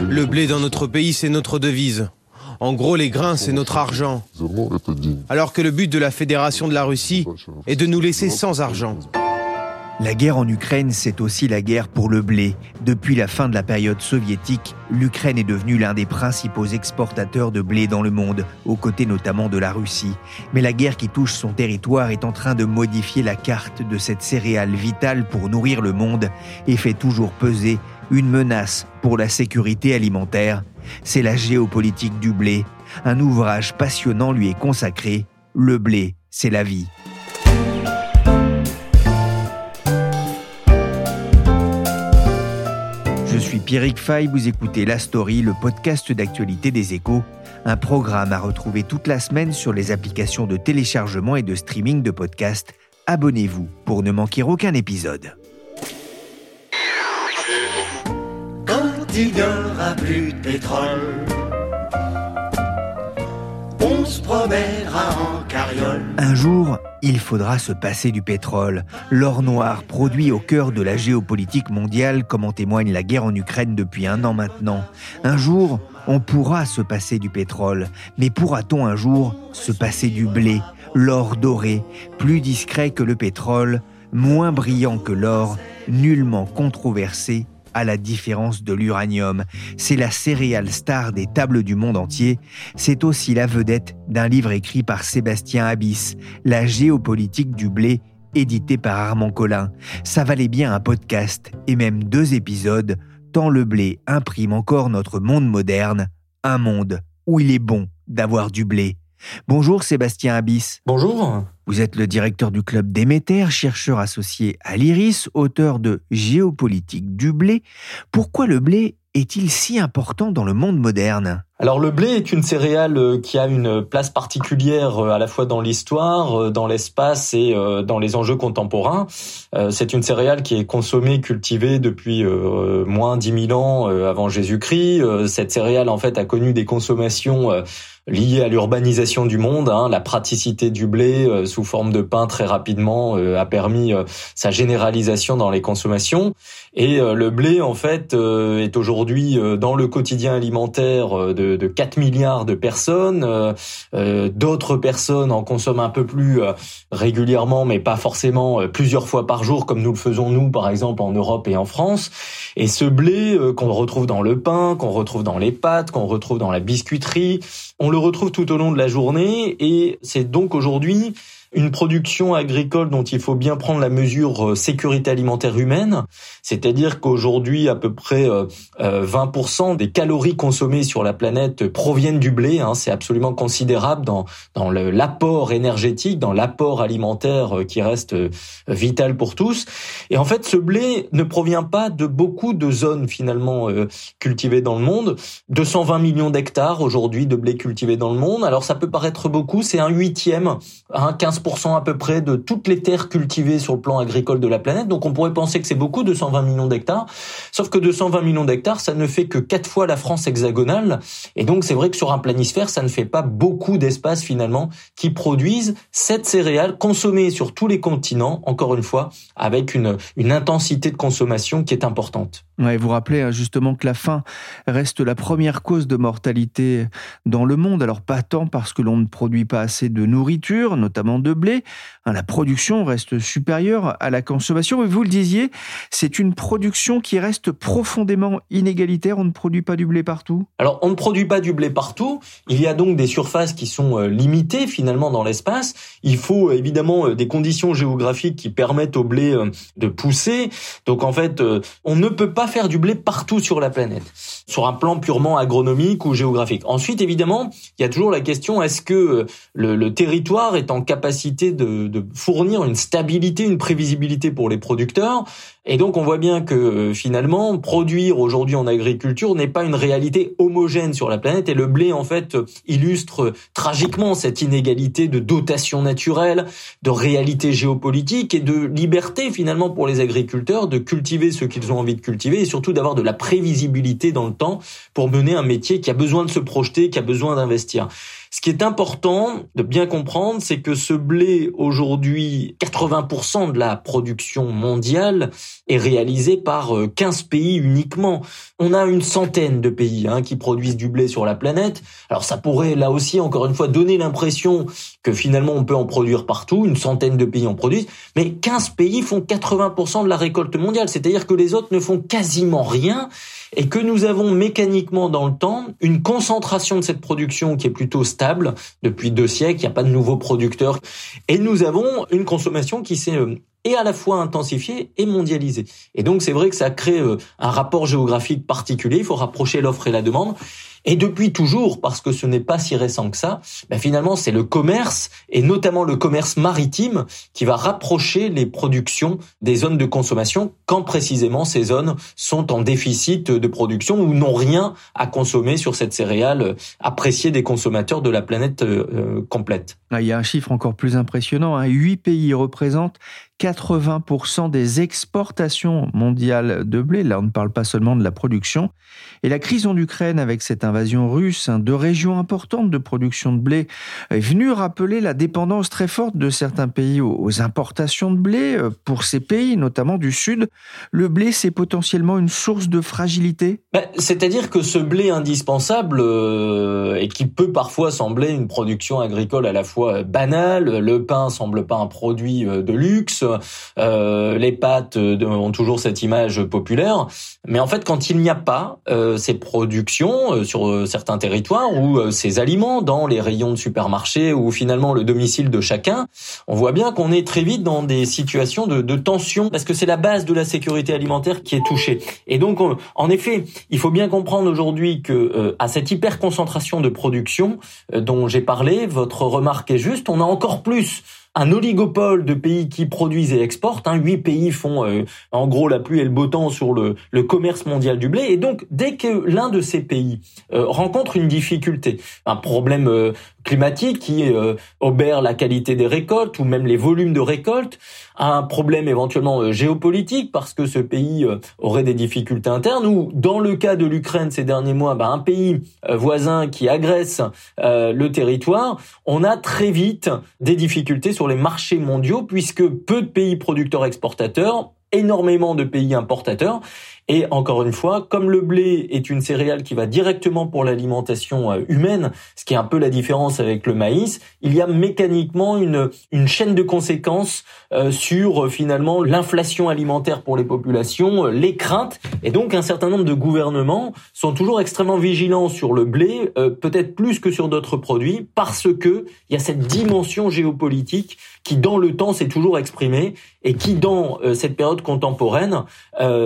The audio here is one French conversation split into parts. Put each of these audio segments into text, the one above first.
Le blé dans notre pays, c'est notre devise. En gros, les grains, c'est notre argent. Alors que le but de la Fédération de la Russie est de nous laisser sans argent. La guerre en Ukraine, c'est aussi la guerre pour le blé. Depuis la fin de la période soviétique, l'Ukraine est devenue l'un des principaux exportateurs de blé dans le monde, aux côtés notamment de la Russie. Mais la guerre qui touche son territoire est en train de modifier la carte de cette céréale vitale pour nourrir le monde et fait toujours peser une menace pour la sécurité alimentaire. C'est la géopolitique du blé. Un ouvrage passionnant lui est consacré. Le blé, c'est la vie. Je suis Pierrick Fay, vous écoutez La Story, le podcast d'actualité des échos, un programme à retrouver toute la semaine sur les applications de téléchargement et de streaming de podcasts. Abonnez-vous pour ne manquer aucun épisode. Il n'y aura plus de pétrole. On se promènera en carriole. Un jour, il faudra se passer du pétrole, l'or noir produit au cœur de la géopolitique mondiale comme en témoigne la guerre en Ukraine depuis un an maintenant. Un jour, on pourra se passer du pétrole, mais pourra-t-on un jour se passer du blé, l'or doré, plus discret que le pétrole, moins brillant que l'or, nullement controversé à la différence de l'uranium. C'est la céréale star des tables du monde entier. C'est aussi la vedette d'un livre écrit par Sébastien Abyss, La géopolitique du blé, édité par Armand Collin. Ça valait bien un podcast et même deux épisodes, tant le blé imprime encore notre monde moderne, un monde où il est bon d'avoir du blé. Bonjour Sébastien Abyss. Bonjour. Vous êtes le directeur du club Déméter, chercheur associé à l'IRIS, auteur de Géopolitique du blé. Pourquoi le blé est-il si important dans le monde moderne? Alors le blé est une céréale euh, qui a une place particulière euh, à la fois dans l'histoire, euh, dans l'espace et dans les enjeux contemporains. C'est une céréale qui est consommée, cultivée depuis moins 10 000 ans avant Jésus-Christ. Cette céréale en fait a connu des consommations liées à l'urbanisation du monde. Hein. La praticité du blé sous forme de pain très rapidement a permis sa généralisation dans les consommations. Et le blé en fait est aujourd'hui dans le quotidien alimentaire de de, 4 milliards de personnes. Euh, euh, d'autres personnes en consomment un peu plus euh, régulièrement, mais pas forcément plusieurs fois par jour, comme nous le faisons nous, par exemple, en Europe et en France. Et ce blé qu'on retrouve dans le pain, qu'on retrouve dans les pâtes, qu'on retrouve dans la biscuiterie, on le retrouve tout au long de la journée. Et c'est donc aujourd'hui une production agricole dont il faut bien prendre la mesure euh, sécurité alimentaire humaine, c'est-à-dire qu'aujourd'hui à peu près 20% euh, euh, des calories consommées sur la planète proviennent du blé. Hein. c'est absolument considérable dans dans l'apport énergétique, dans l'apport alimentaire qui reste vital pour tous. Et en fait, ce blé ne provient pas de beaucoup de zones finalement cultivées dans le monde. 220 millions d'hectares aujourd'hui de blé cultivé dans le monde. Alors ça peut paraître beaucoup, c'est un huitième, un 15 à peu près de toutes les terres cultivées sur le plan agricole de la planète. Donc on pourrait penser que c'est beaucoup, 220 millions d'hectares. Sauf que 220 millions d'hectares, ça ne fait que quatre fois la France hexagonale. Et donc c'est vrai que sur un planisphère, ça ne fait pas beaucoup d'espace finalement qui produisent cette céréale consommée sur tous les continents, encore une fois, avec une, intensité de consommation qui est importante. Vous rappelez hein, justement que la faim reste la première cause de mortalité dans le monde. Alors pas tant parce que l'on ne produit pas assez de nourriture, notamment de blé. Hein, la production reste supérieure à la consommation. Mais vous le disiez, c'est une production qui reste profondément inégalitaire. On ne produit pas du blé partout? Alors on ne produit pas du blé partout. Il y a donc des surfaces qui sont euh, limitées finalement dans l'espace. Il faut évidemment euh, des conditions géographiques qui permettent au blé euh, de pousser. Donc en fait, on ne peut pas faire du blé partout sur la planète, sur un plan purement agronomique ou géographique. Ensuite, évidemment, il y a toujours la question est-ce que le territoire est en capacité de, de fournir une stabilité, une prévisibilité pour les producteurs. Et donc on voit bien que euh, finalement produire aujourd'hui en agriculture n'est pas une réalité homogène sur la planète et le blé en fait illustre tragiquement cette inégalité de dotation naturelle, de réalité géopolitique et de liberté finalement pour les agriculteurs de cultiver ce qu'ils ont envie de cultiver et surtout d'avoir de la prévisibilité dans le temps pour mener un métier qui a besoin de se projeter, qui a besoin d'investir. Ce qui est important de bien comprendre, c'est que ce blé, aujourd'hui, 80% de la production mondiale est réalisé par 15 euh, pays uniquement. On a une centaine de pays hein, qui produisent du blé sur la planète. Alors ça pourrait, là aussi, encore une fois, donner l'impression que finalement on peut en produire partout, une centaine de pays en produisent, mais 15 pays font 80% de la récolte mondiale, c'est-à-dire que les autres ne font quasiment rien et que nous avons mécaniquement dans le temps une concentration de cette production qui est plutôt stable depuis deux siècles, il n'y a pas de nouveaux producteurs, et nous avons une consommation qui s'est euh, et à la fois intensifiée et mondialisée. Et donc c'est vrai que ça crée euh, un rapport géographique particulier, il faut rapprocher l'offre et la demande. Et depuis toujours, parce que ce n'est pas si récent que ça, ben finalement c'est le commerce, et notamment le commerce maritime, qui va rapprocher les productions des zones de consommation quand précisément ces zones sont en déficit de production ou n'ont rien à consommer sur cette céréale appréciée des consommateurs de la planète euh, complète. Ah, il y a un chiffre encore plus impressionnant. Hein. Huit pays représentent 80% des exportations mondiales de blé. Là, on ne parle pas seulement de la production. Et la crise en Ukraine, avec cette invasion russe hein, de régions importantes de production de blé, est venue rappeler la dépendance très forte de certains pays aux importations de blé. Euh, pour ces pays, notamment du Sud, le blé, c'est potentiellement une source de fragilité? Ben, C'est-à-dire que ce blé indispensable, euh, et qui peut parfois sembler une production agricole à la fois banale, le pain semble pas un produit euh, de luxe, les pâtes ont toujours cette image populaire, mais en fait, quand il n'y a pas euh, ces productions sur certains territoires ou ces aliments dans les rayons de supermarché ou finalement le domicile de chacun, on voit bien qu'on est très vite dans des situations de, de tension parce que c'est la base de la sécurité alimentaire qui est touchée. Et donc, en effet, il faut bien comprendre aujourd'hui que à cette hyper concentration de production dont j'ai parlé, votre remarque est juste, on a encore plus un oligopole de pays qui produisent et exportent. Hein. Huit pays font euh, en gros la pluie et le beau temps sur le, le commerce mondial du blé. Et donc, dès que l'un de ces pays euh, rencontre une difficulté, un problème euh, climatique qui obère la qualité des récoltes ou même les volumes de récoltes, un problème éventuellement géopolitique parce que ce pays aurait des difficultés internes, ou dans le cas de l'Ukraine ces derniers mois, bah, un pays voisin qui agresse le territoire, on a très vite des difficultés sur les marchés mondiaux puisque peu de pays producteurs exportateurs énormément de pays importateurs. Et encore une fois, comme le blé est une céréale qui va directement pour l'alimentation euh, humaine, ce qui est un peu la différence avec le maïs, il y a mécaniquement une, une chaîne de conséquences euh, sur euh, finalement l'inflation alimentaire pour les populations, les craintes, et donc un certain nombre de gouvernements sont toujours extrêmement vigilants sur le blé, peut-être plus que sur d'autres produits, parce que il y a cette dimension géopolitique qui dans le temps s'est toujours exprimée et qui dans cette période contemporaine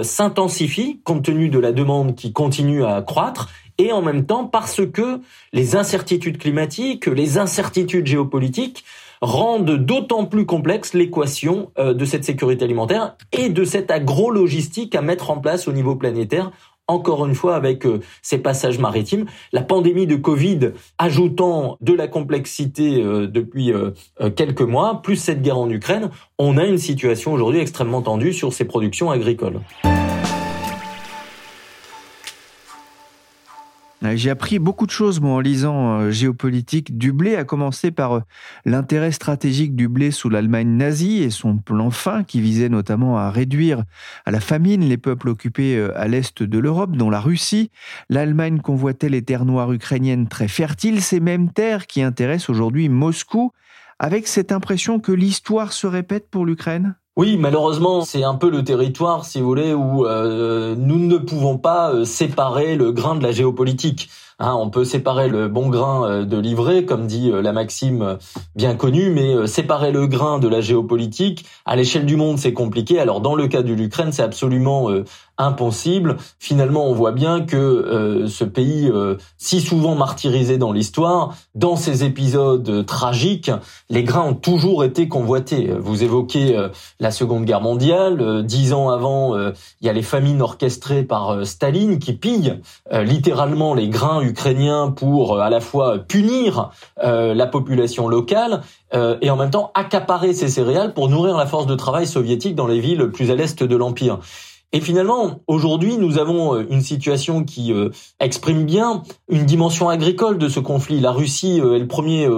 s'intensifie compte tenu de la demande qui continue à croître et en même temps parce que les incertitudes climatiques, les incertitudes géopolitiques rendent d'autant plus complexe l'équation euh, de cette sécurité alimentaire et de cette agro-logistique à mettre en place au niveau planétaire encore une fois avec euh, ces passages maritimes. La pandémie de Covid ajoutant de la complexité euh, depuis quelques mois, plus cette guerre en Ukraine, on a une situation aujourd'hui extrêmement tendue sur ces productions agricoles. J'ai appris beaucoup de choses moi en lisant euh, géopolitique. Du blé, à commencer par euh, l'intérêt stratégique du blé sous l'Allemagne nazie et son plan fin qui visait notamment à réduire à la famine les peuples occupés euh, à l'est de l'Europe, dont la Russie. L'Allemagne convoitait les terres noires ukrainiennes très fertiles, ces mêmes terres qui intéressent aujourd'hui Moscou, avec cette impression que l'histoire se répète pour l'Ukraine oui, malheureusement, c'est un peu le territoire, si vous voulez, où euh, nous ne pouvons pas euh, séparer le grain de la géopolitique. Hein, on peut séparer le bon grain de l'ivraie, comme dit la maxime bien connue, mais séparer le grain de la géopolitique à l'échelle du monde, c'est compliqué. Alors dans le cas de l'Ukraine, c'est absolument impossible. Finalement, on voit bien que euh, ce pays, euh, si souvent martyrisé dans l'histoire, dans ces épisodes tragiques, les grains ont toujours été convoités. Vous évoquez euh, la Seconde Guerre mondiale. dix ans avant, il y a les famines orchestrées par Staline qui pillent littéralement les grains ukrainiens pour à la fois punir la population locale et en même temps accaparer ces céréales pour nourrir la force de travail soviétique dans les villes plus à l'est de l'Empire. Et finalement, aujourd'hui, nous avons euh, une situation qui euh, exprime bien une dimension agricole de ce conflit. La Russie euh, est le premier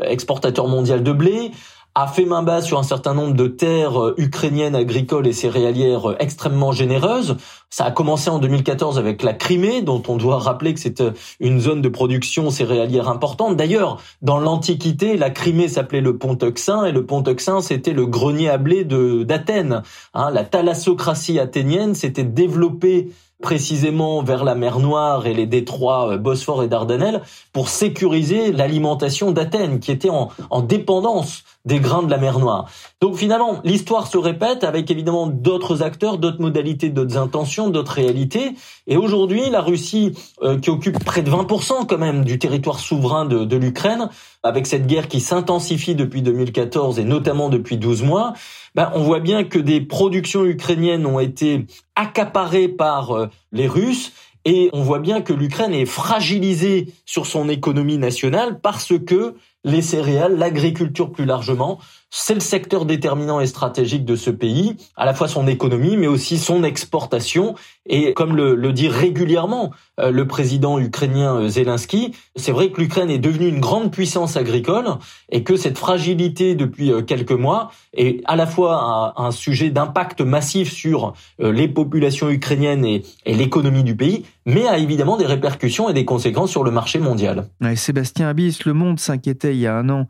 exportateur mondial de blé a fait main basse sur un certain nombre de terres euh, ukrainiennes agricoles et céréalières euh, extrêmement généreuses. Ça a commencé en 2014 avec la Crimée, dont on doit rappeler que c'est euh, une zone de production céréalière importante. D'ailleurs, dans l'Antiquité, la Crimée s'appelait le Pont Euxin et le Pont Euxin, c'était le grenier à blé d'Athènes. Hein, la thalassocratie athénienne s'était développée précisément vers la mer Noire et les détroits Bosphore et Dardanelles pour sécuriser l'alimentation d'Athènes, qui était en, en dépendance des grains de la mer Noire. Donc finalement, l'histoire se répète avec évidemment d'autres acteurs, d'autres modalités, d'autres intentions, d'autres réalités. Et aujourd'hui, la Russie, euh, qui occupe près de 20% quand même du territoire souverain de, de l'Ukraine, avec cette guerre qui s'intensifie depuis 2014 et notamment depuis 12 mois, ben, on voit bien que des productions ukrainiennes ont été accaparées par euh, les Russes et on voit bien que l'Ukraine est fragilisée sur son économie nationale parce que les céréales, l'agriculture plus largement, c'est le secteur déterminant et stratégique de ce pays, à la fois son économie, mais aussi son exportation. Et comme le, dit régulièrement euh, le président ukrainien euh, Zelensky, c'est vrai que l'Ukraine est devenue une grande puissance agricole et que cette fragilité depuis euh, quelques mois est à la fois un, sujet d'impact massif sur les populations ukrainiennes et, l'économie du pays, mais a évidemment des répercussions et des conséquences sur le marché mondial. Sébastien Abyss, Le Monde s'inquiétait il y a un an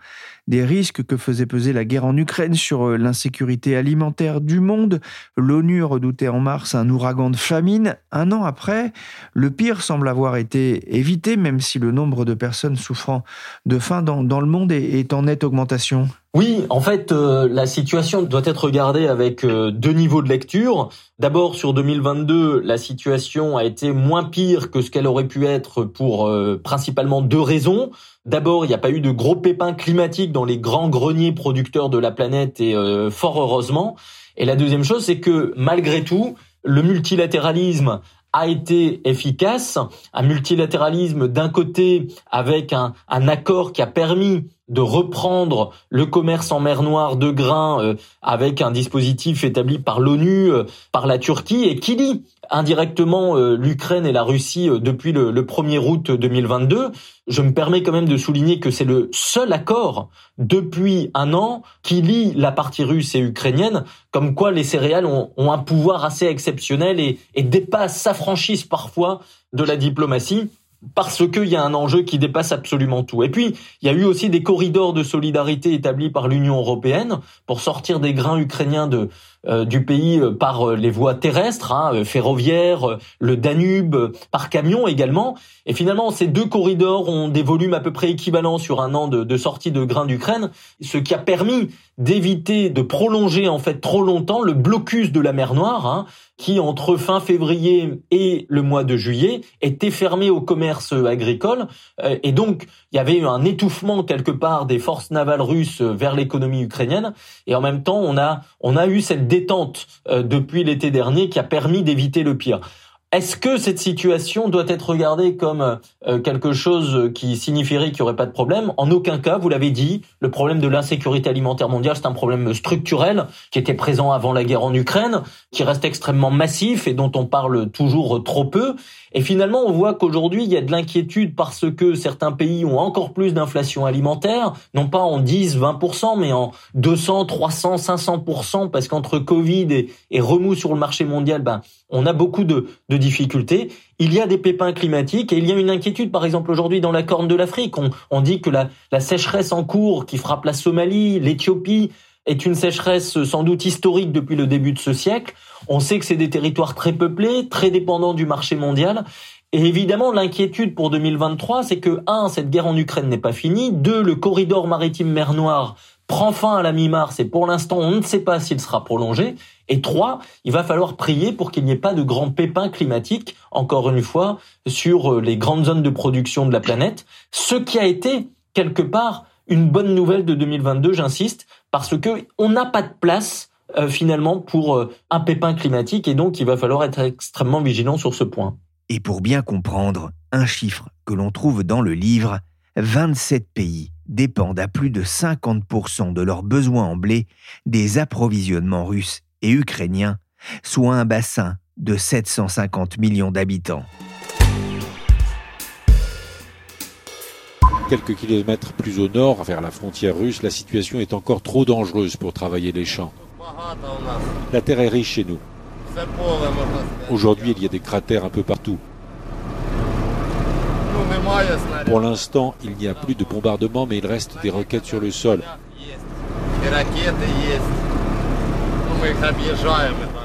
des risques que faisait peser la guerre en Ukraine sur euh, l'insécurité alimentaire du monde. L'ONU redoutait en mars un ouragan de famine. Un an après, le pire semble avoir été évité, même si le nombre de personnes souffrant de faim dans, le monde est, en nette augmentation. Oui, en fait, euh, la situation doit être regardée avec euh, deux niveaux de lecture. D'abord, sur 2022, la situation a été moins pire que ce qu'elle aurait pu être pour principalement deux raisons. D'abord, il n'y a pas eu de gros pépins climatiques dans les grands greniers producteurs de la planète et euh, fort heureusement. Et la deuxième chose, c'est que malgré tout, le multilatéralisme a été efficace, un multilatéralisme d'un côté avec un, un accord qui a permis de reprendre le commerce en mer Noire de grains euh, avec un dispositif établi par l'ONU, euh, par la Turquie, et qui lie indirectement euh, l'Ukraine et la Russie depuis le, le 1er août 2022. Je me permets quand même de souligner que c'est le seul accord depuis un an qui lie la partie russe et ukrainienne, comme quoi les céréales ont, ont un pouvoir assez exceptionnel et, et dépassent, s'affranchissent parfois de la diplomatie parce qu'il y a un enjeu qui dépasse absolument tout. Et puis, il y a eu aussi des corridors de solidarité établis par l'Union européenne pour sortir des grains ukrainiens de, du pays euh, par euh, les voies terrestres, hein, ferroviaires, le Danube, par camion également. Et finalement, ces deux corridors ont des volumes à peu près équivalents sur un an de, de sortie de grains d'Ukraine, ce qui a permis d'éviter de prolonger en fait trop longtemps le blocus de la mer Noire, hein, qui entre fin février et le mois de juillet était fermé au commerce agricole. Et donc, il y avait eu un étouffement quelque part des forces navales russes vers l'économie ukrainienne. Et en même temps, on a on a eu cette détente euh, depuis l'été dernier qui a permis d'éviter le pire. Est-ce que cette situation doit être regardée comme euh, quelque chose qui signifierait qu'il n'y aurait pas de problème? En aucun cas, vous l'avez dit, le problème de l'insécurité alimentaire mondiale, c'est un problème structurel qui était présent avant la guerre en Ukraine, qui reste extrêmement massif et dont on parle toujours trop peu. Et finalement, on voit qu'aujourd'hui, il y a de l'inquiétude parce que certains pays ont encore plus d'inflation alimentaire, non pas en 10, 20%, mais en 200, 300, 500%, parce qu'entre Covid et, remous sur le marché mondial, ben, on a beaucoup de, difficultés. Il y a des pépins climatiques et il y a une inquiétude, par exemple, aujourd'hui dans la Corne de l'Afrique. On, on dit que la, la sécheresse en cours qui frappe la Somalie, l'Éthiopie, est une sécheresse sans doute historique depuis le début de ce siècle. On sait que c'est des territoires très peuplés, très dépendants du marché mondial. Et évidemment, l'inquiétude pour 2023, c'est que, un, cette guerre en Ukraine n'est pas finie, deux, le corridor maritime mer Noire prend fin à la mi-mars et pour l'instant, on ne sait pas s'il sera prolongé. Et trois, il va falloir prier pour qu'il n'y ait pas de grands pépins climatiques, encore une fois, sur les grandes zones de production de la planète. Ce qui a été, quelque part, une bonne nouvelle de 2022, j'insiste, parce que on n'a pas de place euh, finalement pour euh, un pépin climatique et donc il va falloir être extrêmement vigilant sur ce point. Et pour bien comprendre, un chiffre que l'on trouve dans le livre, 27 pays dépendent à plus de 50% de leurs besoins en blé des approvisionnements russes et ukrainiens, soit un bassin de 750 millions d'habitants. Quelques kilomètres plus au nord, vers la frontière russe, la situation est encore trop dangereuse pour travailler les champs. La terre est riche chez nous. Aujourd'hui, il y a des cratères un peu partout. Pour l'instant, il n'y a plus de bombardement, mais il reste des roquettes sur le sol.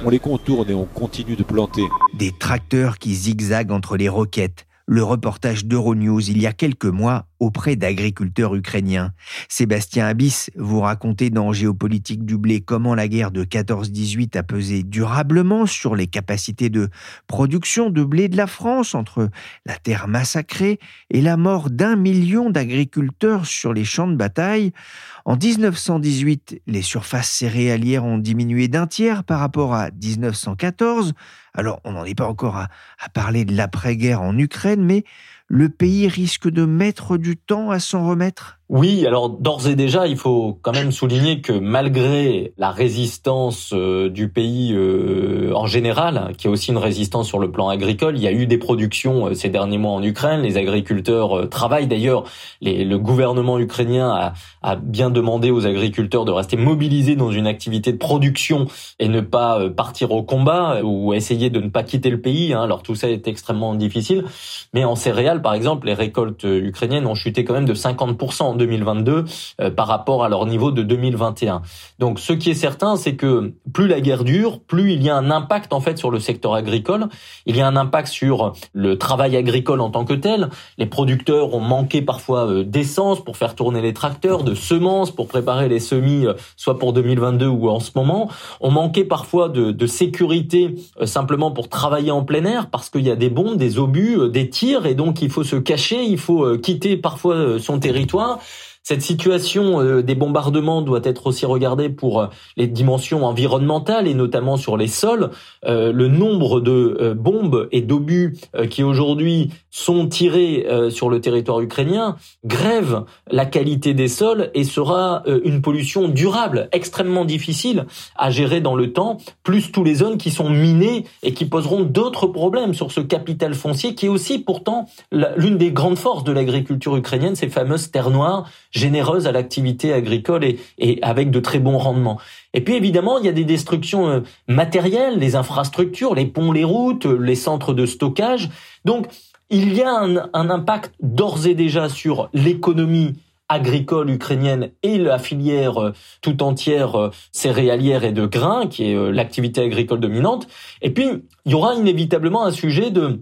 On les contourne et on continue de planter. Des tracteurs qui zigzaguent entre les roquettes, le reportage d'Euronews il y a quelques mois auprès d'agriculteurs ukrainiens. Sébastien Abyss vous racontait dans Géopolitique du blé comment la guerre de 14-18 a pesé durablement sur les capacités de production de blé de la France entre la terre massacrée et la mort d'un million d'agriculteurs sur les champs de bataille. En 1918, les surfaces céréalières ont diminué d'un tiers par rapport à 1914. Alors, on n'en est pas encore à, parler de l'après-guerre en Ukraine, mais le pays risque de mettre du temps à s'en remettre? Oui, alors d'ores et déjà, il faut quand même souligner que malgré la résistance euh, du pays euh, en général, qui est aussi une résistance sur le plan agricole, il y a eu des productions euh, ces derniers mois en Ukraine. Les agriculteurs travaillent d'ailleurs. Le gouvernement ukrainien a, a, bien demandé aux agriculteurs de rester mobilisés dans une activité de production et ne pas partir au combat ou essayer de ne pas quitter le pays. Hein. Alors tout ça est extrêmement difficile. Mais en céréales, par exemple, les récoltes ukrainiennes ont chuté quand même de 50% 2022 euh, par rapport à leur niveau de 2021. Donc ce qui est certain, c'est que plus la guerre dure, plus il y a un impact en fait sur le secteur agricole. Il y a un impact sur le travail agricole en tant que tel. Les producteurs ont manqué parfois euh, d'essence pour faire tourner les tracteurs, de semences pour préparer les semis, euh, soit pour 2022 ou en ce moment. On manquait parfois de, de sécurité simplement pour travailler en plein air parce qu'il y a des bombes, des obus, des tirs et donc faut se cacher, il faut quitter parfois son territoire cette situation euh, des bombardements doit être aussi regardée pour euh, les dimensions environnementales et notamment sur les sols. Euh, le nombre de bombes et d'obus qui aujourd'hui sont tirés sur le territoire ukrainien grève la qualité des sols et sera une pollution durable, extrêmement difficile à gérer dans le temps, plus tous les zones qui sont minées et qui poseront d'autres problèmes sur ce capital foncier qui est aussi pourtant l'une des grandes forces de l'agriculture ukrainienne, ces fameuses terres noires généreuse à l'activité agricole et, avec de très bons rendements. Et puis évidemment, il y a des destructions euh, matérielles, les infrastructures, les ponts, les routes, euh, les centres de stockage. Donc il y a un, impact d'ores et déjà sur l'économie agricole ukrainienne et la filière euh, tout entière céréalière et de grains, qui est l'activité agricole dominante. Et puis, il y aura inévitablement un sujet de,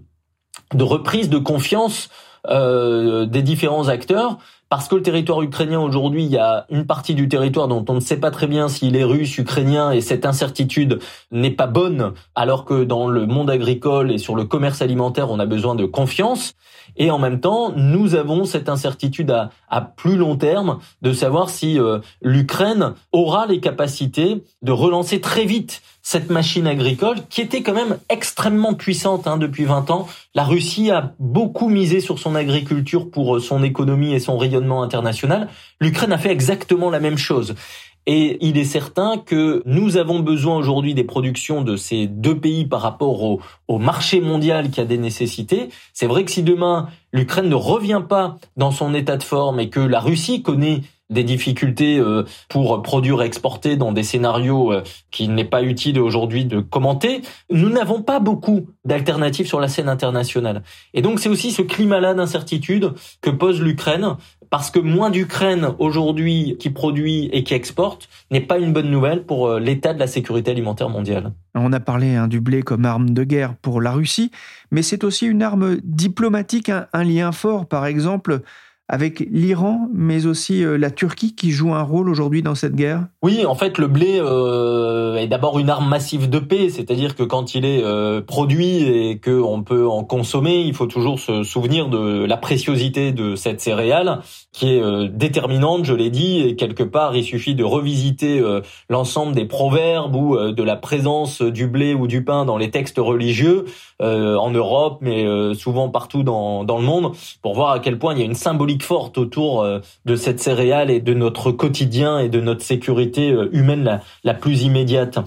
de reprise de confiance euh, des différents acteurs parce que le territoire ukrainien aujourd'hui, il y a une partie du territoire dont on ne sait pas très bien s'il est russe, ukrainien, et cette incertitude n'est pas bonne, alors que dans le monde agricole et sur le commerce alimentaire, on a besoin de confiance. Et en même temps, nous avons cette incertitude à, plus long terme de savoir si euh, l'Ukraine aura les capacités de relancer très vite cette machine agricole qui était quand même extrêmement puissante hein, depuis 20 ans. La Russie a beaucoup misé sur son agriculture pour euh, son économie et son rayonnement international. L'Ukraine a fait exactement la même chose. Et il est certain que nous avons besoin aujourd'hui des productions de ces deux pays par rapport au, marché mondial qui a des nécessités. C'est vrai que si demain l'Ukraine ne revient pas dans son état de forme et que la Russie connaît des difficultés euh, pour produire et exporter dans des scénarios euh, qu'il n'est pas utile aujourd'hui de commenter, nous n'avons pas beaucoup d'alternatives sur la scène internationale. Et donc c'est aussi ce climat-là d'incertitude que pose l'Ukraine, parce que moins d'Ukraine aujourd'hui qui produit et qui exporte n'est pas une bonne nouvelle pour euh, l'état de la sécurité alimentaire mondiale. On a parlé hein, du blé comme arme de guerre pour la Russie, mais c'est aussi une arme diplomatique, un lien fort par exemple avec l'Iran, mais aussi euh, la Turquie qui joue un rôle aujourd'hui dans cette guerre? Oui, en fait, le blé euh, est d'abord une arme massive de paix, c'est-à-dire que quand il est euh, produit et qu'on peut en consommer, il faut toujours se souvenir de la préciosité de cette céréale qui est déterminante, je l'ai dit, et quelque part, il suffit de revisiter l'ensemble des proverbes ou de la présence du blé ou du pain dans les textes religieux en Europe, mais souvent partout dans, dans le monde, pour voir à quel point il y a une symbolique forte autour euh, de cette céréale et de notre quotidien et de notre sécurité euh, humaine la, plus immédiate.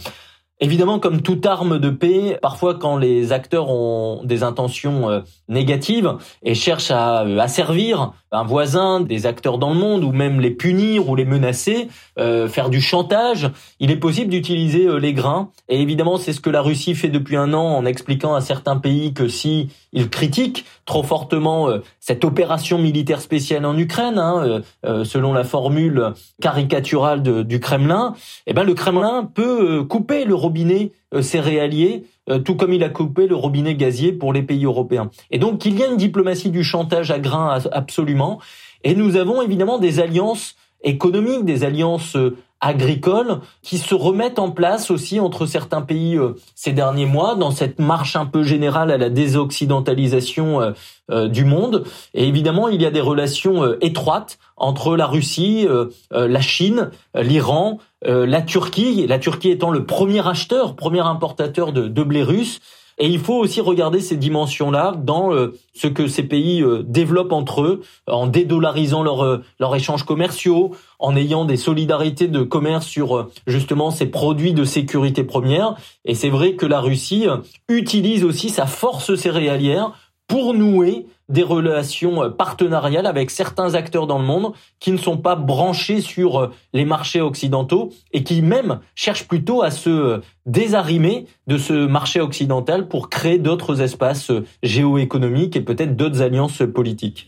Évidemment, comme toute arme de paix, parfois quand les acteurs ont des intentions euh, négatives et cherchent à asservir un voisin, des acteurs dans le monde, ou même les punir ou les menacer, euh, faire du chantage, il est possible d'utiliser euh, les grains. Et évidemment, c'est ce que la Russie fait depuis un an en expliquant à certains pays que si ils critiquent trop fortement euh, cette opération militaire spéciale en Ukraine, hein, selon la formule caricaturale du Kremlin, eh ben le Kremlin peut couper le robinet céréalier tout comme il a coupé le robinet gazier pour les pays européens. Et donc il y a une diplomatie du chantage à grains absolument et nous avons évidemment des alliances économiques, des alliances euh, agricoles qui se remettent en place aussi entre certains pays euh, ces derniers mois dans cette marche un peu générale à la désoccidentalisation euh, du monde. Et évidemment, il y a des relations étroites entre la Russie, la Chine, l'Iran, la Turquie, la Turquie étant le premier acheteur, premier importateur de, de blé russe, et il faut aussi regarder ces dimensions-là dans euh, ce que ces pays euh, développent entre eux, en dédollarisant leurs euh, leurs échanges commerciaux, en ayant des solidarités de commerce sur justement ces produits de sécurité première. Et c'est vrai que la Russie utilise aussi sa force céréalière pour nouer des relations euh, partenariales avec certains acteurs dans le monde qui ne sont pas branchés sur euh, les marchés occidentaux et qui même cherchent plutôt à se euh, désarrimer de ce marché occidental pour créer d'autres espaces géoéconomiques et peut-être d'autres alliances politiques.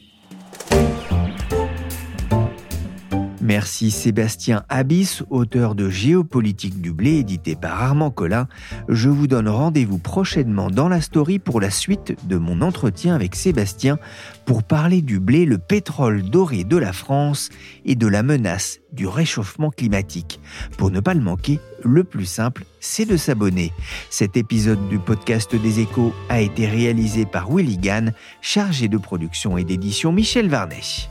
Merci Sébastien Abyss, auteur de Géopolitique du blé, édité par Armand Collin. Je vous donne rendez-vous prochainement dans la story pour la suite de mon entretien avec Sébastien pour parler du blé, le pétrole doré de la France et de la menace du réchauffement climatique. Pour ne pas le manquer, le plus simple, c'est de s'abonner. Cet épisode du podcast des échos a été réalisé par Willy Gann, chargé de production et d'édition Michel Varnet.